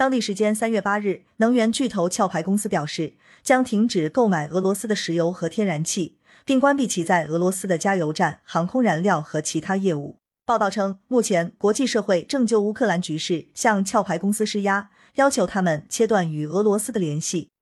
当地时间三月八日能源巨头壳牌公司表示将停止购买俄罗斯的石油和天然气并关闭其在俄罗斯的加油站航空燃料和其他业务。报道称目前国际社会正就乌克兰局势向壳牌公司施压要求他们切断与俄罗斯的联系。